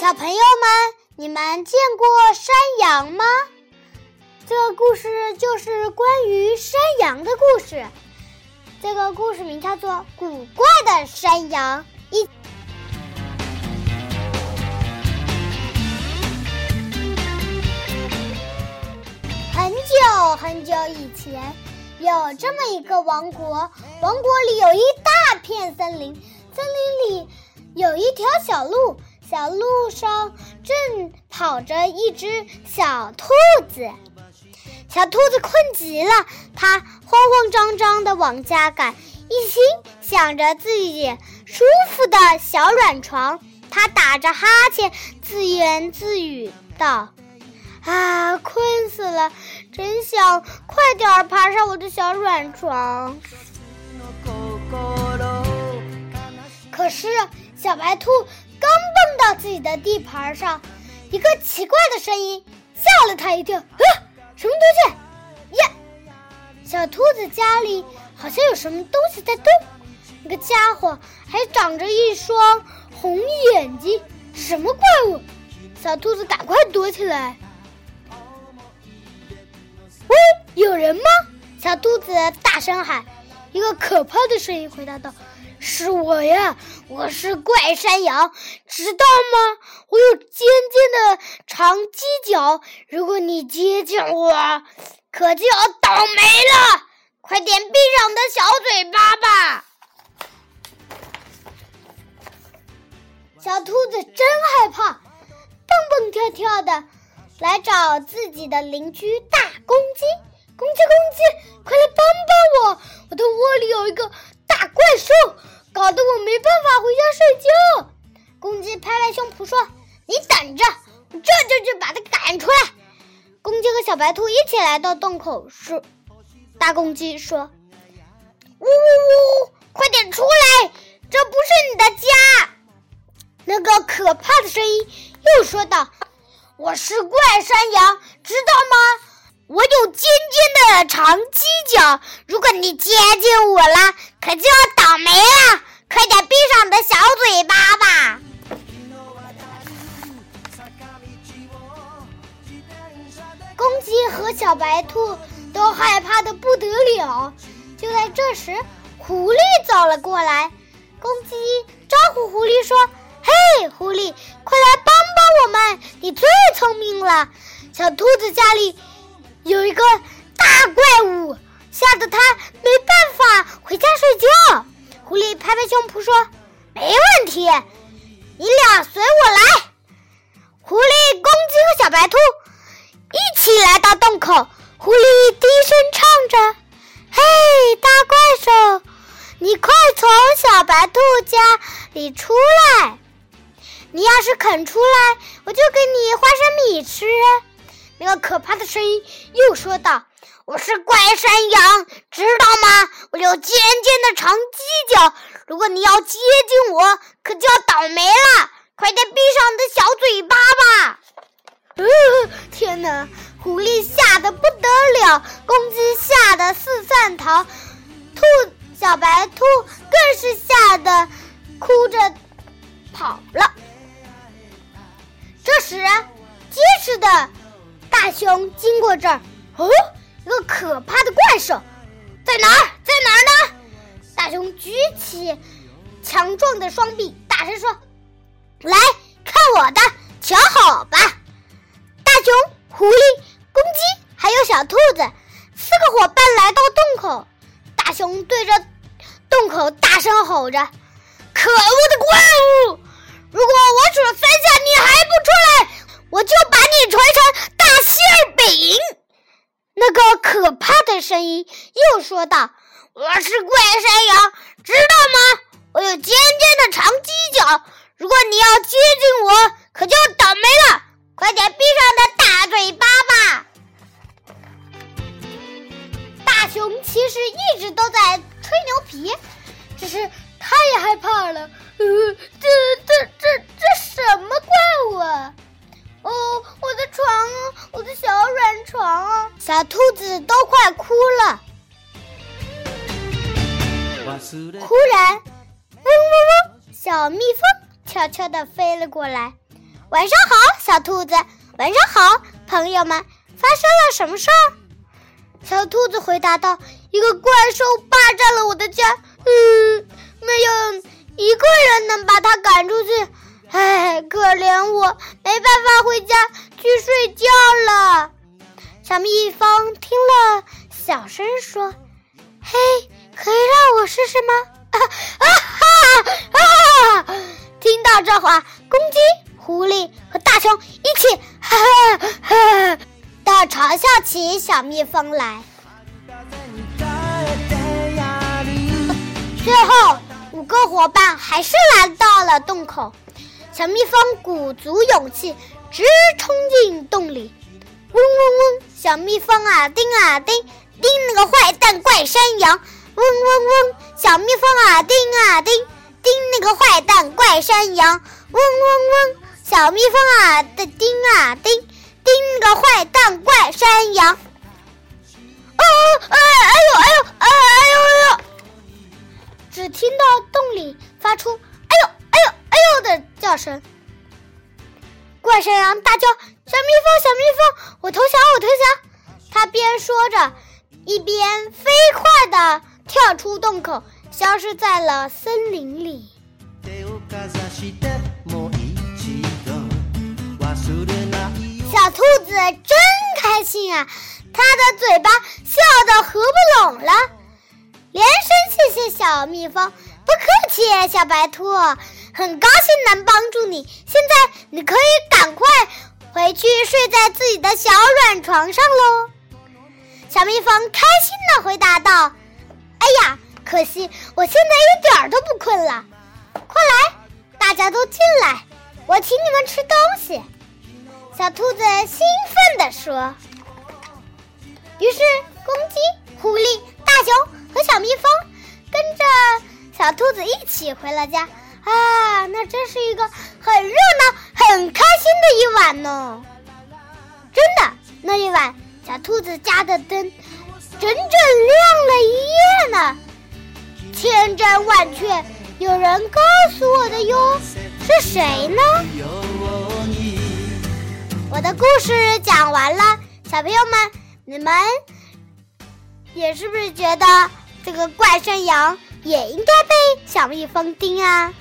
小朋友们，你们见过山羊吗？这个故事就是关于山羊的故事。这个故事名叫做《古怪的山羊》。一很久很久以前，有这么一个王国，王国里有一大片森林，森林里有一条小路。小路上正跑着一只小兔子，小兔子困极了，它慌慌张张地往家赶，一心想着自己舒服的小软床。它打着哈欠，自言自语道：“啊，困死了，真想快点爬上我的小软床。”可是小白兔。到自己的地盘上，一个奇怪的声音吓了他一跳。啊，什么东西？呀，小兔子家里好像有什么东西在动。那个家伙还长着一双红眼睛，什么怪物？小兔子赶快躲起来。喂，有人吗？小兔子大声喊。一个可怕的声音回答道。是我呀，我是怪山羊，知道吗？我有尖尖的长犄角，如果你接近我，可就要倒霉了。快点闭上你的小嘴巴吧！小兔子真害怕，蹦蹦跳跳的来找自己的邻居大公鸡。公鸡，公鸡，快来帮小白兔一起来到洞口，说：“大公鸡说，呜呜呜，快点出来，这不是你的家。”那个可怕的声音又说道：“我是怪山羊，知道吗？”我有尖尖的长犄角，如果你接近我了，可就要倒霉了。快点闭上你的小嘴巴吧！公鸡和小白兔都害怕的不得了。就在这时，狐狸走了过来。公鸡招呼狐狸说：“嘿，狐狸，快来帮帮我们！你最聪明了。小兔子家里……”有一个大怪物，吓得它没办法回家睡觉。狐狸拍拍胸脯说：“没问题，你俩随我来。”狐狸、公鸡和小白兔一起来到洞口。狐狸低声唱着：“嘿，大怪兽，你快从小白兔家里出来！你要是肯出来，我就给你花生米吃。”那个可怕的声音又说道：“我是怪山羊，知道吗？我有尖尖的长犄角，如果你要接近我，可就要倒霉了。快点闭上你的小嘴巴吧！”呃，天哪！狐狸吓得不得了，公鸡吓得四散逃，兔小白兔更是吓得哭着跑了。这时，结实的。大熊经过这儿，哦，一个可怕的怪兽，在哪儿？在哪儿呢？大熊举起强壮的双臂，大声说：“来看我的，瞧好吧！”大熊、狐狸、公鸡还有小兔子四个伙伴来到洞口，大熊对着洞口大声吼着：“可恶的怪物！如果我数了三下你还不出来，我就把你锤成大馅……”饼，那个可怕的声音又说道：“我是怪山羊，知道吗？我有尖尖的长犄角，如果你要接近我，可就倒霉了。快点闭上你的大嘴巴吧！”大熊其实一直都在吹牛皮，只是他也害怕了。呃，这、这、这、这什么怪物啊？哦，我的床，我的小软床，小兔子都快哭了。忽然，嗡嗡嗡，小蜜蜂悄悄地飞了过来。晚上好，小兔子。晚上好，朋友们。发生了什么事儿？小兔子回答道：“一个怪兽霸占了我的家，嗯，没有一个人能把它赶出去。唉，可怜我，没办法回家去睡觉了。”小蜜蜂听了，小声说：“嘿，可以让我试试吗？”啊啊哈啊！听到这话，公鸡、狐狸和大熊一起哈哈哈的嘲笑起小蜜蜂来。最后，五个伙伴还是来到了洞口。小蜜蜂鼓足勇气，直冲进洞里。嗡嗡嗡！小蜜蜂啊，叮啊叮，叮那个坏蛋怪山羊。嗡嗡嗡！小蜜蜂啊，叮啊叮，叮那个坏蛋怪山羊。嗡嗡嗡！小蜜蜂啊的叮啊叮，叮个坏蛋怪山羊。哦，哎哎呦哎呦哎哎呦哎呦！只听到洞里发出“哎呦哎呦哎呦”的叫声。怪山羊大叫：“小蜜蜂，小蜜蜂，我投降，我投降！”他边说着，一边飞快地跳出洞口，消失在了森林里。小兔子真开心啊，它的嘴巴笑得合不拢了，连声谢谢小蜜蜂，不客气，小白兔。很高兴能帮助你，现在你可以赶快回去睡在自己的小软床上喽。小蜜蜂开心的回答道：“哎呀，可惜我现在一点儿都不困了。快来，大家都进来，我请你们吃东西。”小兔子兴奋地说。于是，公鸡、狐狸、大熊和小蜜蜂跟着小兔子一起回了家。啊，那真是一个很热闹、很开心的一晚呢！真的，那一晚小兔子家的灯整整亮了一夜呢，千真万确。有人告诉我的哟，是谁呢？我的故事讲完了，小朋友们，你们也是不是觉得这个怪山羊也应该被小蜜蜂叮啊？